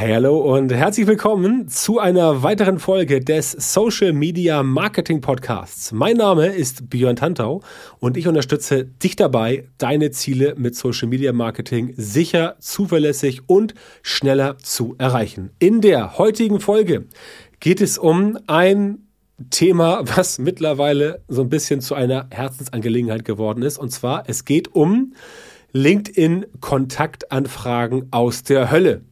Hey, hallo und herzlich willkommen zu einer weiteren Folge des Social Media Marketing Podcasts. Mein Name ist Björn Tantau und ich unterstütze dich dabei, deine Ziele mit Social Media Marketing sicher, zuverlässig und schneller zu erreichen. In der heutigen Folge geht es um ein Thema, was mittlerweile so ein bisschen zu einer Herzensangelegenheit geworden ist. Und zwar, es geht um LinkedIn-Kontaktanfragen aus der Hölle.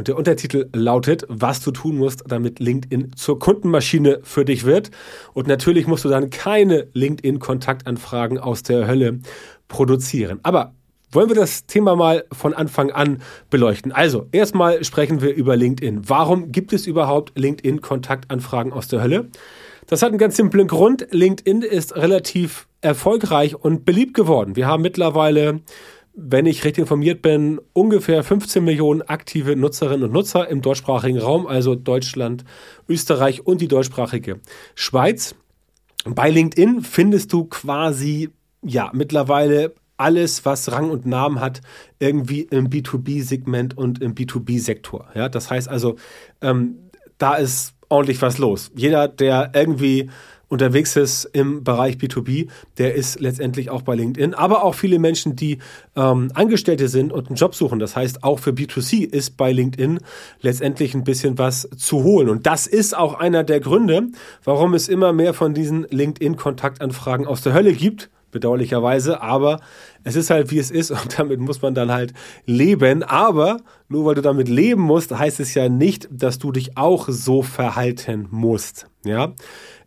Und der Untertitel lautet, was du tun musst, damit LinkedIn zur Kundenmaschine für dich wird. Und natürlich musst du dann keine LinkedIn-Kontaktanfragen aus der Hölle produzieren. Aber wollen wir das Thema mal von Anfang an beleuchten. Also, erstmal sprechen wir über LinkedIn. Warum gibt es überhaupt LinkedIn-Kontaktanfragen aus der Hölle? Das hat einen ganz simplen Grund. LinkedIn ist relativ erfolgreich und beliebt geworden. Wir haben mittlerweile wenn ich recht informiert bin, ungefähr 15 Millionen aktive Nutzerinnen und Nutzer im deutschsprachigen Raum, also Deutschland, Österreich und die deutschsprachige Schweiz. Bei LinkedIn findest du quasi, ja, mittlerweile alles, was Rang und Namen hat, irgendwie im B2B-Segment und im B2B-Sektor. Ja, das heißt also, ähm, da ist ordentlich was los. Jeder, der irgendwie unterwegs ist im Bereich B2B, der ist letztendlich auch bei LinkedIn. Aber auch viele Menschen, die ähm, Angestellte sind und einen Job suchen. Das heißt, auch für B2C ist bei LinkedIn letztendlich ein bisschen was zu holen. Und das ist auch einer der Gründe, warum es immer mehr von diesen LinkedIn-Kontaktanfragen aus der Hölle gibt bedauerlicherweise, aber es ist halt wie es ist und damit muss man dann halt leben. Aber nur weil du damit leben musst, heißt es ja nicht, dass du dich auch so verhalten musst. Ja,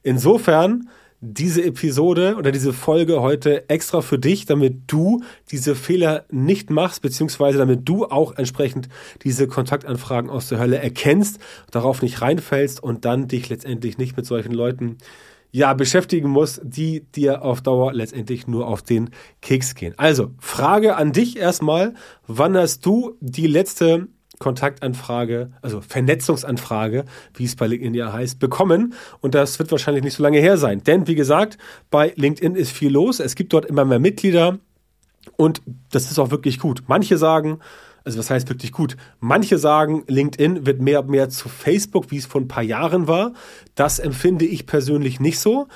Insofern diese Episode oder diese Folge heute extra für dich, damit du diese Fehler nicht machst, beziehungsweise damit du auch entsprechend diese Kontaktanfragen aus der Hölle erkennst, darauf nicht reinfällst und dann dich letztendlich nicht mit solchen Leuten ja, beschäftigen musst, die dir auf Dauer letztendlich nur auf den Keks gehen. Also, Frage an dich erstmal, wann hast du die letzte Kontaktanfrage, also Vernetzungsanfrage, wie es bei LinkedIn ja heißt, bekommen. Und das wird wahrscheinlich nicht so lange her sein. Denn wie gesagt, bei LinkedIn ist viel los. Es gibt dort immer mehr Mitglieder und das ist auch wirklich gut. Manche sagen, also was heißt wirklich gut? Manche sagen, LinkedIn wird mehr und mehr zu Facebook, wie es vor ein paar Jahren war. Das empfinde ich persönlich nicht so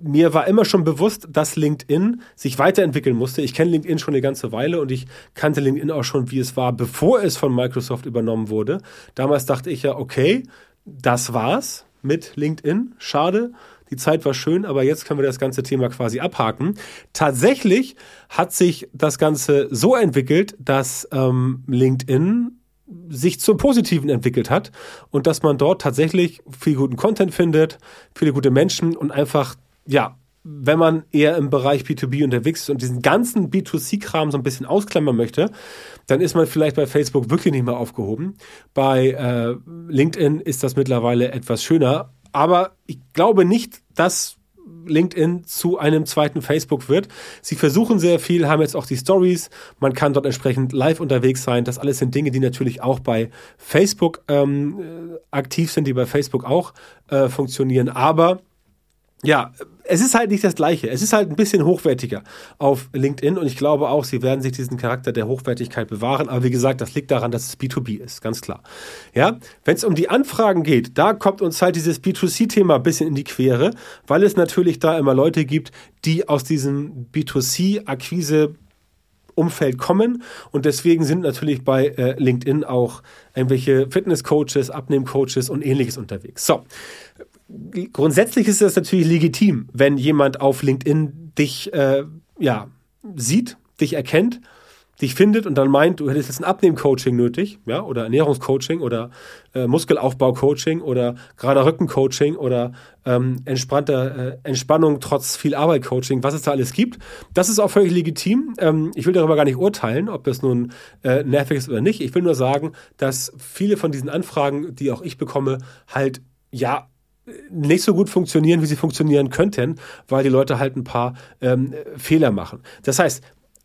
mir war immer schon bewusst, dass LinkedIn sich weiterentwickeln musste. Ich kenne LinkedIn schon eine ganze Weile und ich kannte LinkedIn auch schon, wie es war, bevor es von Microsoft übernommen wurde. Damals dachte ich ja, okay, das war's mit LinkedIn. Schade. Die Zeit war schön, aber jetzt können wir das ganze Thema quasi abhaken. Tatsächlich hat sich das Ganze so entwickelt, dass ähm, LinkedIn sich zum Positiven entwickelt hat und dass man dort tatsächlich viel guten Content findet, viele gute Menschen und einfach ja, wenn man eher im Bereich B2B unterwegs ist und diesen ganzen B2C-Kram so ein bisschen ausklammern möchte, dann ist man vielleicht bei Facebook wirklich nicht mehr aufgehoben. Bei äh, LinkedIn ist das mittlerweile etwas schöner, aber ich glaube nicht, dass LinkedIn zu einem zweiten Facebook wird. Sie versuchen sehr viel, haben jetzt auch die Stories, man kann dort entsprechend live unterwegs sein. Das alles sind Dinge, die natürlich auch bei Facebook ähm, äh, aktiv sind, die bei Facebook auch äh, funktionieren. Aber ja, es ist halt nicht das Gleiche. Es ist halt ein bisschen hochwertiger auf LinkedIn und ich glaube auch, sie werden sich diesen Charakter der Hochwertigkeit bewahren. Aber wie gesagt, das liegt daran, dass es B2B ist, ganz klar. Ja, wenn es um die Anfragen geht, da kommt uns halt dieses B2C-Thema ein bisschen in die Quere, weil es natürlich da immer Leute gibt, die aus diesem B2C-Akquise Umfeld kommen und deswegen sind natürlich bei äh, LinkedIn auch irgendwelche Fitnesscoaches, Abnehmcoaches und ähnliches unterwegs. So, grundsätzlich ist das natürlich legitim, wenn jemand auf LinkedIn dich äh, ja, sieht, dich erkennt, dich findet und dann meint, du hättest jetzt ein Abnehmen-Coaching nötig, ja, oder Ernährungscoaching oder äh, Muskelaufbau-Coaching oder gerader Rücken-Coaching oder ähm, entspannter äh, Entspannung trotz viel Arbeit-Coaching, was es da alles gibt. Das ist auch völlig legitim. Ähm, ich will darüber gar nicht urteilen, ob das nun äh, nervig ist oder nicht. Ich will nur sagen, dass viele von diesen Anfragen, die auch ich bekomme, halt ja nicht so gut funktionieren, wie sie funktionieren könnten, weil die Leute halt ein paar ähm, Fehler machen. Das heißt,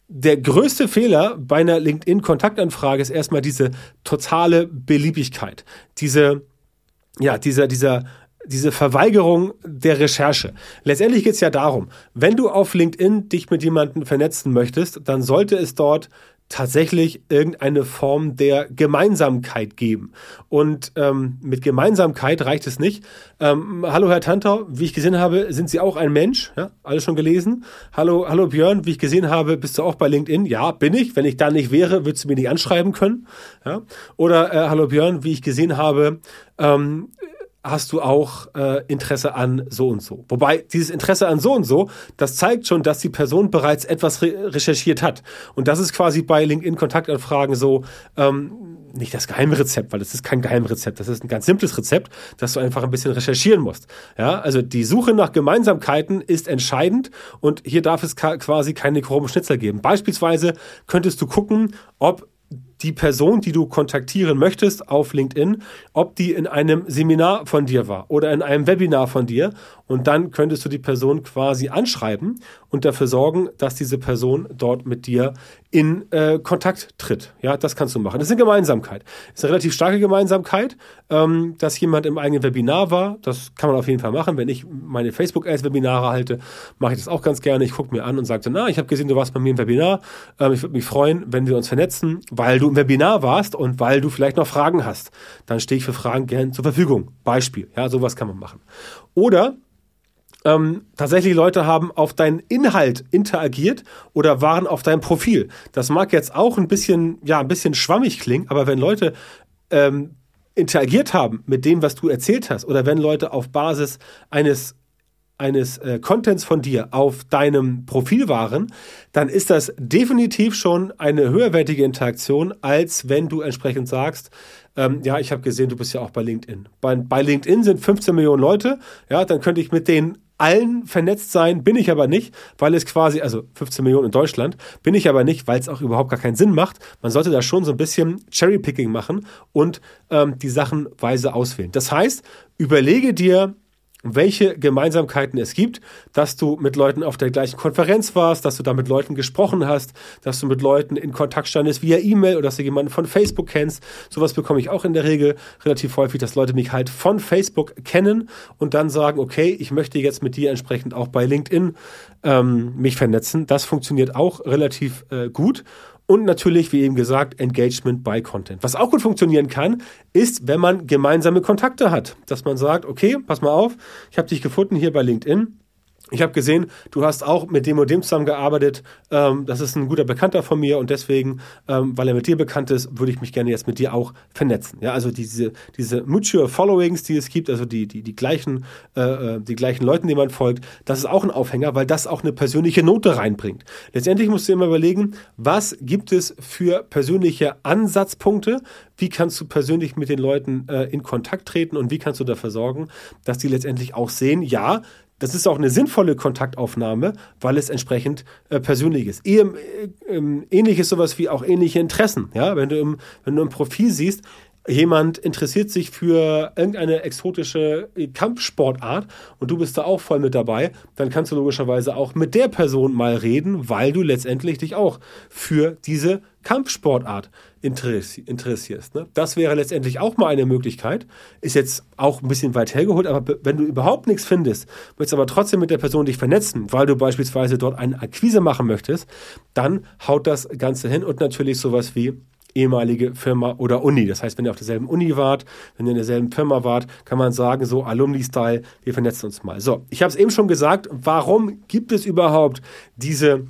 der größte Fehler bei einer LinkedIn-Kontaktanfrage ist erstmal diese totale Beliebigkeit. Diese, ja, dieser, dieser, diese Verweigerung der Recherche. Letztendlich geht es ja darum, wenn du auf LinkedIn dich mit jemandem vernetzen möchtest, dann sollte es dort tatsächlich irgendeine Form der Gemeinsamkeit geben. Und ähm, mit Gemeinsamkeit reicht es nicht. Ähm, hallo Herr Tantau, wie ich gesehen habe, sind Sie auch ein Mensch? Ja, alles schon gelesen. Hallo, hallo Björn, wie ich gesehen habe, bist du auch bei LinkedIn? Ja, bin ich. Wenn ich da nicht wäre, würdest du mir nicht anschreiben können. Ja? Oder äh, hallo Björn, wie ich gesehen habe, ähm, hast du auch äh, Interesse an so und so. Wobei dieses Interesse an so und so, das zeigt schon, dass die Person bereits etwas re recherchiert hat. Und das ist quasi bei LinkedIn-Kontaktanfragen so, ähm, nicht das Geheimrezept, weil das ist kein Geheimrezept, das ist ein ganz simples Rezept, dass du einfach ein bisschen recherchieren musst. Ja, also die Suche nach Gemeinsamkeiten ist entscheidend und hier darf es quasi keine groben Schnitzel geben. Beispielsweise könntest du gucken, ob die Person, die du kontaktieren möchtest auf LinkedIn, ob die in einem Seminar von dir war oder in einem Webinar von dir. Und dann könntest du die Person quasi anschreiben und dafür sorgen, dass diese Person dort mit dir in äh, Kontakt tritt. Ja, das kannst du machen. Das ist eine Gemeinsamkeit. Das ist eine relativ starke Gemeinsamkeit, ähm, dass jemand im eigenen Webinar war. Das kann man auf jeden Fall machen. Wenn ich meine Facebook-Ads-Webinare halte, mache ich das auch ganz gerne. Ich gucke mir an und sage, na, ich habe gesehen, du warst bei mir im Webinar. Ähm, ich würde mich freuen, wenn wir uns vernetzen, weil du im Webinar warst und weil du vielleicht noch Fragen hast. Dann stehe ich für Fragen gern zur Verfügung. Beispiel. Ja, sowas kann man machen. Oder ähm, tatsächlich Leute haben auf deinen Inhalt interagiert oder waren auf deinem Profil. Das mag jetzt auch ein bisschen, ja, ein bisschen schwammig klingen, aber wenn Leute ähm, interagiert haben mit dem, was du erzählt hast, oder wenn Leute auf Basis eines eines äh, Contents von dir auf deinem Profil waren, dann ist das definitiv schon eine höherwertige Interaktion, als wenn du entsprechend sagst, ähm, ja, ich habe gesehen, du bist ja auch bei LinkedIn. Bei, bei LinkedIn sind 15 Millionen Leute, ja, dann könnte ich mit denen allen vernetzt sein, bin ich aber nicht, weil es quasi, also 15 Millionen in Deutschland, bin ich aber nicht, weil es auch überhaupt gar keinen Sinn macht. Man sollte da schon so ein bisschen Cherrypicking machen und ähm, die Sachen weise auswählen. Das heißt, überlege dir, welche Gemeinsamkeiten es gibt, dass du mit Leuten auf der gleichen Konferenz warst, dass du da mit Leuten gesprochen hast, dass du mit Leuten in Kontakt standest via E-Mail oder dass du jemanden von Facebook kennst. Sowas bekomme ich auch in der Regel relativ häufig, dass Leute mich halt von Facebook kennen und dann sagen, okay, ich möchte jetzt mit dir entsprechend auch bei LinkedIn ähm, mich vernetzen. Das funktioniert auch relativ äh, gut. Und natürlich, wie eben gesagt, Engagement by Content. Was auch gut funktionieren kann, ist, wenn man gemeinsame Kontakte hat. Dass man sagt, okay, pass mal auf, ich habe dich gefunden hier bei LinkedIn ich habe gesehen, du hast auch mit dem und dem zusammengearbeitet. Ähm, das ist ein guter Bekannter von mir und deswegen, ähm, weil er mit dir bekannt ist, würde ich mich gerne jetzt mit dir auch vernetzen. Ja, also diese, diese Mutual Followings, die es gibt, also die, die, die gleichen, äh, äh die gleichen Leuten, denen man folgt, das ist auch ein Aufhänger, weil das auch eine persönliche Note reinbringt. Letztendlich musst du immer überlegen, was gibt es für persönliche Ansatzpunkte? Wie kannst du persönlich mit den Leuten äh, in Kontakt treten und wie kannst du dafür sorgen, dass die letztendlich auch sehen, ja, das ist auch eine sinnvolle Kontaktaufnahme, weil es entsprechend äh, persönlich ist. Ehe, äh, äh, ähnlich ist sowas wie auch ähnliche Interessen. Ja, wenn du im, wenn du im Profil siehst, jemand interessiert sich für irgendeine exotische Kampfsportart und du bist da auch voll mit dabei, dann kannst du logischerweise auch mit der Person mal reden, weil du letztendlich dich auch für diese Kampfsportart interessierst. Ne? Das wäre letztendlich auch mal eine Möglichkeit. Ist jetzt auch ein bisschen weit hergeholt, aber wenn du überhaupt nichts findest, möchtest aber trotzdem mit der Person dich vernetzen, weil du beispielsweise dort eine Akquise machen möchtest, dann haut das Ganze hin und natürlich sowas wie ehemalige Firma oder Uni. Das heißt, wenn ihr auf derselben Uni wart, wenn ihr in derselben Firma wart, kann man sagen, so Alumni-Style, wir vernetzen uns mal. So, ich habe es eben schon gesagt, warum gibt es überhaupt diese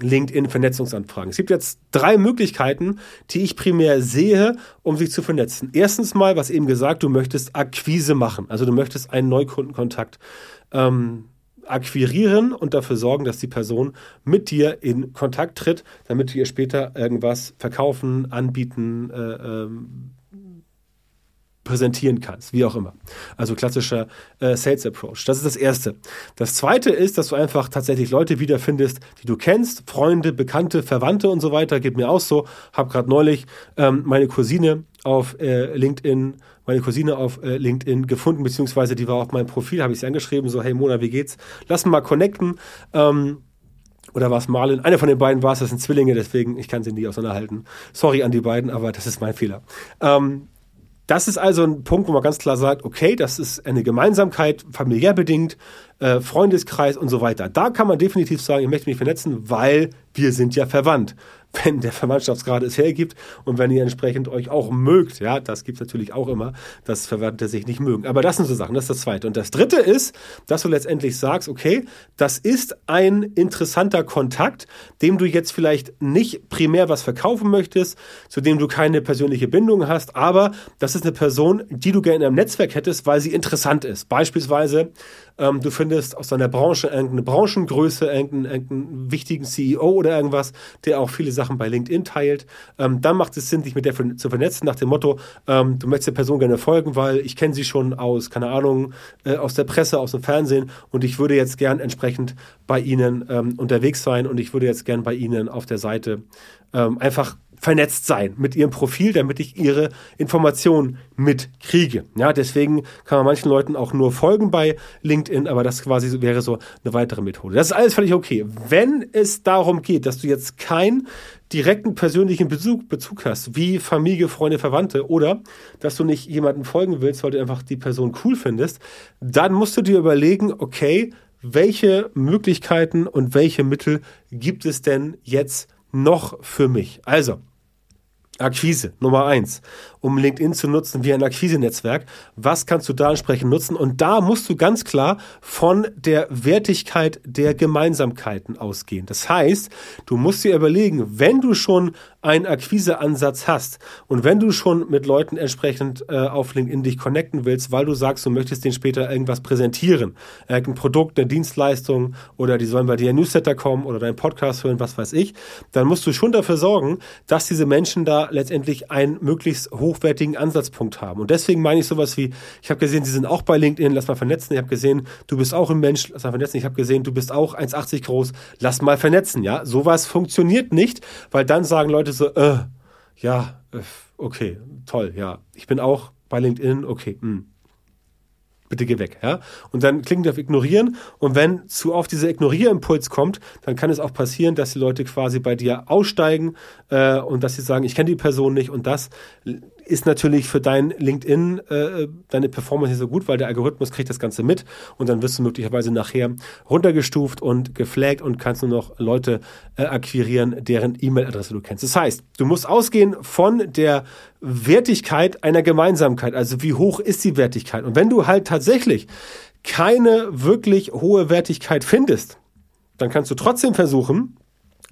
LinkedIn-Vernetzungsanfragen. Es gibt jetzt drei Möglichkeiten, die ich primär sehe, um sich zu vernetzen. Erstens mal, was eben gesagt, du möchtest Akquise machen. Also du möchtest einen Neukundenkontakt ähm, akquirieren und dafür sorgen, dass die Person mit dir in Kontakt tritt, damit du ihr später irgendwas verkaufen, anbieten, äh, ähm, präsentieren kannst, wie auch immer. Also klassischer äh, Sales Approach. Das ist das Erste. Das Zweite ist, dass du einfach tatsächlich Leute wiederfindest, die du kennst, Freunde, Bekannte, Verwandte und so weiter. Geht mir auch so. Hab gerade neulich ähm, meine Cousine auf äh, LinkedIn meine Cousine auf äh, LinkedIn gefunden, beziehungsweise die war auf meinem Profil, habe ich sie angeschrieben, so, hey Mona, wie geht's? Lass mal connecten. Ähm, oder war es Marlin? Einer von den beiden war es, das sind Zwillinge, deswegen, ich kann sie nie auseinanderhalten. Sorry an die beiden, aber das ist mein Fehler. Ähm, das ist also ein Punkt, wo man ganz klar sagt, okay, das ist eine Gemeinsamkeit, familiär bedingt, äh, Freundeskreis und so weiter. Da kann man definitiv sagen, ich möchte mich vernetzen, weil wir sind ja verwandt. Wenn der Verwandtschaftsgrad es hergibt und wenn ihr entsprechend euch auch mögt. Ja, das gibt es natürlich auch immer, dass Verwandte sich nicht mögen. Aber das sind so Sachen, das ist das Zweite. Und das Dritte ist, dass du letztendlich sagst, okay, das ist ein interessanter Kontakt, dem du jetzt vielleicht nicht primär was verkaufen möchtest, zu dem du keine persönliche Bindung hast, aber das ist eine Person, die du gerne im Netzwerk hättest, weil sie interessant ist. Beispielsweise, ähm, du findest aus deiner Branche irgendeine Branchengröße, irgendeinen, irgendeinen wichtigen CEO oder irgendwas, der auch viele Sachen bei LinkedIn teilt. Ähm, dann macht es Sinn, dich mit der zu vernetzen, nach dem Motto, ähm, du möchtest der Person gerne folgen, weil ich kenne sie schon aus, keine Ahnung, äh, aus der Presse, aus dem Fernsehen und ich würde jetzt gern entsprechend bei Ihnen ähm, unterwegs sein und ich würde jetzt gern bei Ihnen auf der Seite ähm, einfach vernetzt sein mit ihrem Profil, damit ich ihre Informationen mitkriege. Ja, deswegen kann man manchen Leuten auch nur folgen bei LinkedIn, aber das quasi wäre so eine weitere Methode. Das ist alles völlig okay. Wenn es darum geht, dass du jetzt keinen direkten persönlichen Bezug, Bezug hast, wie Familie, Freunde, Verwandte, oder dass du nicht jemanden folgen willst, weil du einfach die Person cool findest, dann musst du dir überlegen, okay, welche Möglichkeiten und welche Mittel gibt es denn jetzt noch für mich? Also, Akquise, Nummer eins, um LinkedIn zu nutzen wie ein Akquise-Netzwerk. Was kannst du da entsprechend nutzen? Und da musst du ganz klar von der Wertigkeit der Gemeinsamkeiten ausgehen. Das heißt, du musst dir überlegen, wenn du schon einen Akquise-Ansatz hast und wenn du schon mit Leuten entsprechend äh, auf LinkedIn dich connecten willst, weil du sagst, du möchtest denen später irgendwas präsentieren, irgendein Produkt, eine Dienstleistung oder die sollen bei dir ein Newsletter kommen oder deinen Podcast hören, was weiß ich, dann musst du schon dafür sorgen, dass diese Menschen da letztendlich einen möglichst hochwertigen Ansatzpunkt haben. Und deswegen meine ich sowas wie, ich habe gesehen, sie sind auch bei LinkedIn, lass mal vernetzen. Ich habe gesehen, du bist auch ein Mensch, lass mal vernetzen. Ich habe gesehen, du bist auch 1,80 groß, lass mal vernetzen. Ja, sowas funktioniert nicht, weil dann sagen Leute so, äh, ja, äh, okay, toll, ja, ich bin auch bei LinkedIn, okay, mh. Hm. Bitte geh weg, ja. Und dann klicken die auf Ignorieren. Und wenn zu oft dieser Ignorier-Impuls kommt, dann kann es auch passieren, dass die Leute quasi bei dir aussteigen äh, und dass sie sagen, ich kenne die Person nicht. Und das ist natürlich für dein LinkedIn äh, deine Performance nicht so gut, weil der Algorithmus kriegt das Ganze mit und dann wirst du möglicherweise nachher runtergestuft und geflaggt und kannst nur noch Leute äh, akquirieren, deren E-Mail-Adresse du kennst. Das heißt, du musst ausgehen von der Wertigkeit einer Gemeinsamkeit, also wie hoch ist die Wertigkeit. Und wenn du halt tatsächlich keine wirklich hohe Wertigkeit findest, dann kannst du trotzdem versuchen,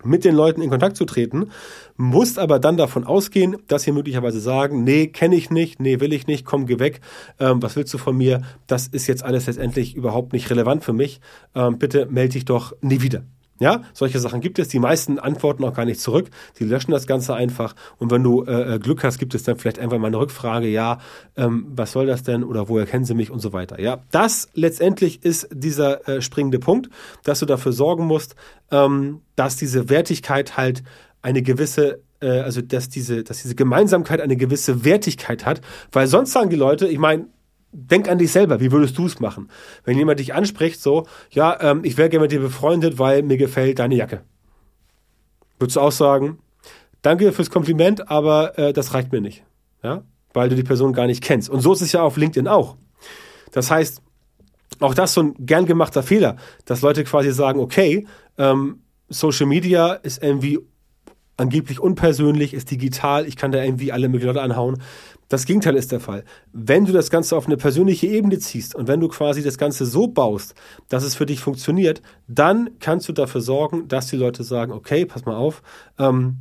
mit den Leuten in Kontakt zu treten, musst aber dann davon ausgehen, dass sie möglicherweise sagen, nee, kenne ich nicht, nee, will ich nicht, komm, geh weg, ähm, was willst du von mir, das ist jetzt alles letztendlich überhaupt nicht relevant für mich, ähm, bitte melde dich doch nie wieder. Ja, solche Sachen gibt es. Die meisten antworten auch gar nicht zurück. Die löschen das Ganze einfach. Und wenn du äh, äh, Glück hast, gibt es dann vielleicht einfach mal eine Rückfrage. Ja, ähm, was soll das denn? Oder woher kennen sie mich? Und so weiter. Ja, das letztendlich ist dieser äh, springende Punkt, dass du dafür sorgen musst, ähm, dass diese Wertigkeit halt eine gewisse äh, also dass diese, dass diese Gemeinsamkeit eine gewisse Wertigkeit hat, weil sonst sagen die Leute, ich meine, denk an dich selber, wie würdest du es machen? Wenn jemand dich anspricht, so, ja, ähm, ich wäre gerne mit dir befreundet, weil mir gefällt deine Jacke. Würdest du auch sagen, danke fürs Kompliment, aber äh, das reicht mir nicht. Ja? Weil du die Person gar nicht kennst. Und so ist es ja auf LinkedIn auch. Das heißt, auch das so ein gern gemachter Fehler, dass Leute quasi sagen, okay, ähm, Social Media ist irgendwie angeblich unpersönlich, ist digital, ich kann da irgendwie alle möglichen Leute anhauen. Das Gegenteil ist der Fall. Wenn du das Ganze auf eine persönliche Ebene ziehst und wenn du quasi das Ganze so baust, dass es für dich funktioniert, dann kannst du dafür sorgen, dass die Leute sagen, okay, pass mal auf, ähm,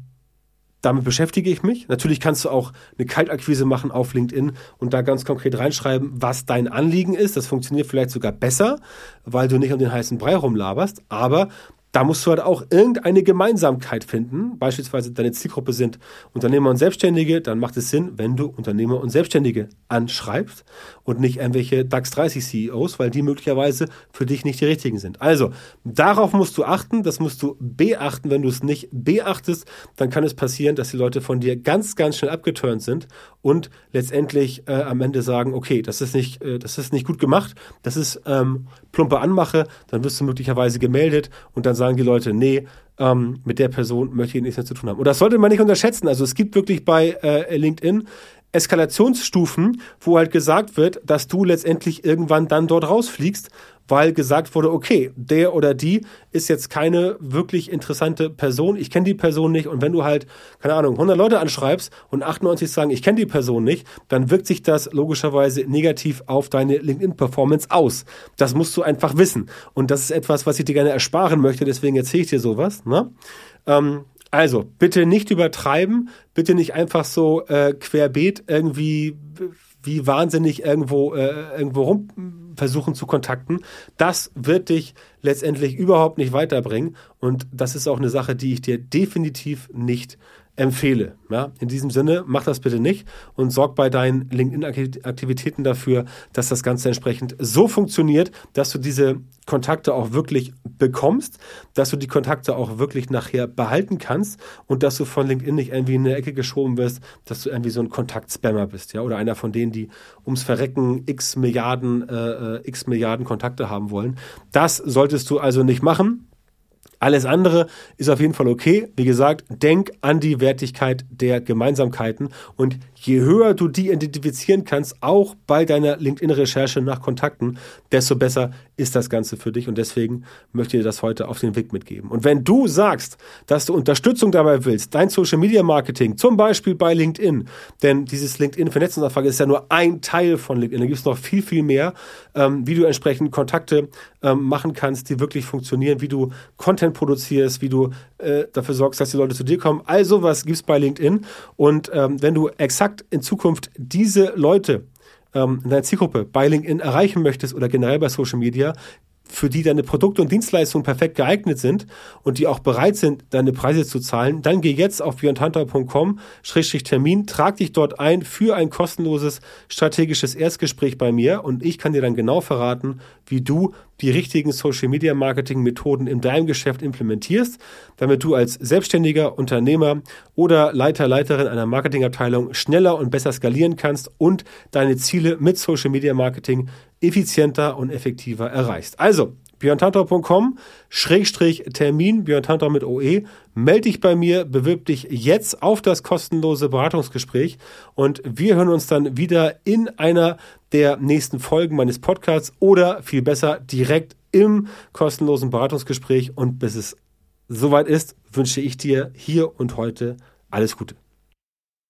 damit beschäftige ich mich. Natürlich kannst du auch eine Kaltakquise machen auf LinkedIn und da ganz konkret reinschreiben, was dein Anliegen ist. Das funktioniert vielleicht sogar besser, weil du nicht um den heißen Brei rumlaberst. Aber da musst du halt auch irgendeine Gemeinsamkeit finden. Beispielsweise deine Zielgruppe sind Unternehmer und Selbstständige. Dann macht es Sinn, wenn du Unternehmer und Selbstständige anschreibst und nicht irgendwelche DAX 30 CEOs, weil die möglicherweise für dich nicht die richtigen sind. Also, darauf musst du achten. Das musst du beachten. Wenn du es nicht beachtest, dann kann es passieren, dass die Leute von dir ganz, ganz schnell abgeturnt sind und letztendlich äh, am Ende sagen, okay, das ist nicht, äh, das ist nicht gut gemacht. Das ist ähm, plumpe Anmache. Dann wirst du möglicherweise gemeldet und dann sagen die Leute, nee, ähm, mit der Person möchte ich nichts mehr zu tun haben. Und das sollte man nicht unterschätzen. Also es gibt wirklich bei äh, LinkedIn Eskalationsstufen, wo halt gesagt wird, dass du letztendlich irgendwann dann dort rausfliegst, weil gesagt wurde, okay, der oder die ist jetzt keine wirklich interessante Person, ich kenne die Person nicht und wenn du halt, keine Ahnung, 100 Leute anschreibst und 98 sagen, ich kenne die Person nicht, dann wirkt sich das logischerweise negativ auf deine LinkedIn-Performance aus. Das musst du einfach wissen und das ist etwas, was ich dir gerne ersparen möchte, deswegen erzähle ich dir sowas. Ne? Ähm, also, bitte nicht übertreiben, bitte nicht einfach so äh, querbeet irgendwie wie wahnsinnig irgendwo, äh, irgendwo rum versuchen zu kontakten. Das wird dich letztendlich überhaupt nicht weiterbringen. Und das ist auch eine Sache, die ich dir definitiv nicht empfehle. Ja, in diesem Sinne, mach das bitte nicht und sorg bei deinen LinkedIn-Aktivitäten dafür, dass das Ganze entsprechend so funktioniert, dass du diese Kontakte auch wirklich bekommst, dass du die Kontakte auch wirklich nachher behalten kannst und dass du von LinkedIn nicht irgendwie in eine Ecke geschoben wirst, dass du irgendwie so ein Kontaktspammer bist, ja, oder einer von denen, die ums Verrecken x Milliarden, äh, äh x Milliarden Kontakte haben wollen. Das solltest du also nicht machen. Alles andere ist auf jeden Fall okay. Wie gesagt, denk an die Wertigkeit der Gemeinsamkeiten und je höher du die identifizieren kannst, auch bei deiner LinkedIn-Recherche nach Kontakten, desto besser ist das Ganze für dich und deswegen möchte ich dir das heute auf den Weg mitgeben. Und wenn du sagst, dass du Unterstützung dabei willst, dein Social Media Marketing, zum Beispiel bei LinkedIn, denn dieses LinkedIn Vernetzungsnachfrage ist ja nur ein Teil von LinkedIn, da gibt es noch viel, viel mehr, ähm, wie du entsprechend Kontakte ähm, machen kannst, die wirklich funktionieren, wie du Content produzierst, wie du äh, dafür sorgst, dass die Leute zu dir kommen. Also was gibt es bei LinkedIn. Und ähm, wenn du exakt in Zukunft diese Leute ähm, in deiner Zielgruppe bei LinkedIn erreichen möchtest oder generell bei Social Media, für die deine Produkte und Dienstleistungen perfekt geeignet sind und die auch bereit sind, deine Preise zu zahlen, dann geh jetzt auf björnhunter.com-termin, trag dich dort ein für ein kostenloses strategisches Erstgespräch bei mir und ich kann dir dann genau verraten, wie du die richtigen Social Media Marketing Methoden in deinem Geschäft implementierst, damit du als selbstständiger Unternehmer oder Leiter, Leiterin einer Marketingabteilung schneller und besser skalieren kannst und deine Ziele mit Social Media Marketing effizienter und effektiver erreichst. Also, björntantor.com, Schrägstrich Termin, Björn Tantor mit OE. Melde dich bei mir, bewirb dich jetzt auf das kostenlose Beratungsgespräch und wir hören uns dann wieder in einer der nächsten Folgen meines Podcasts oder viel besser direkt im kostenlosen Beratungsgespräch und bis es soweit ist, wünsche ich dir hier und heute alles Gute.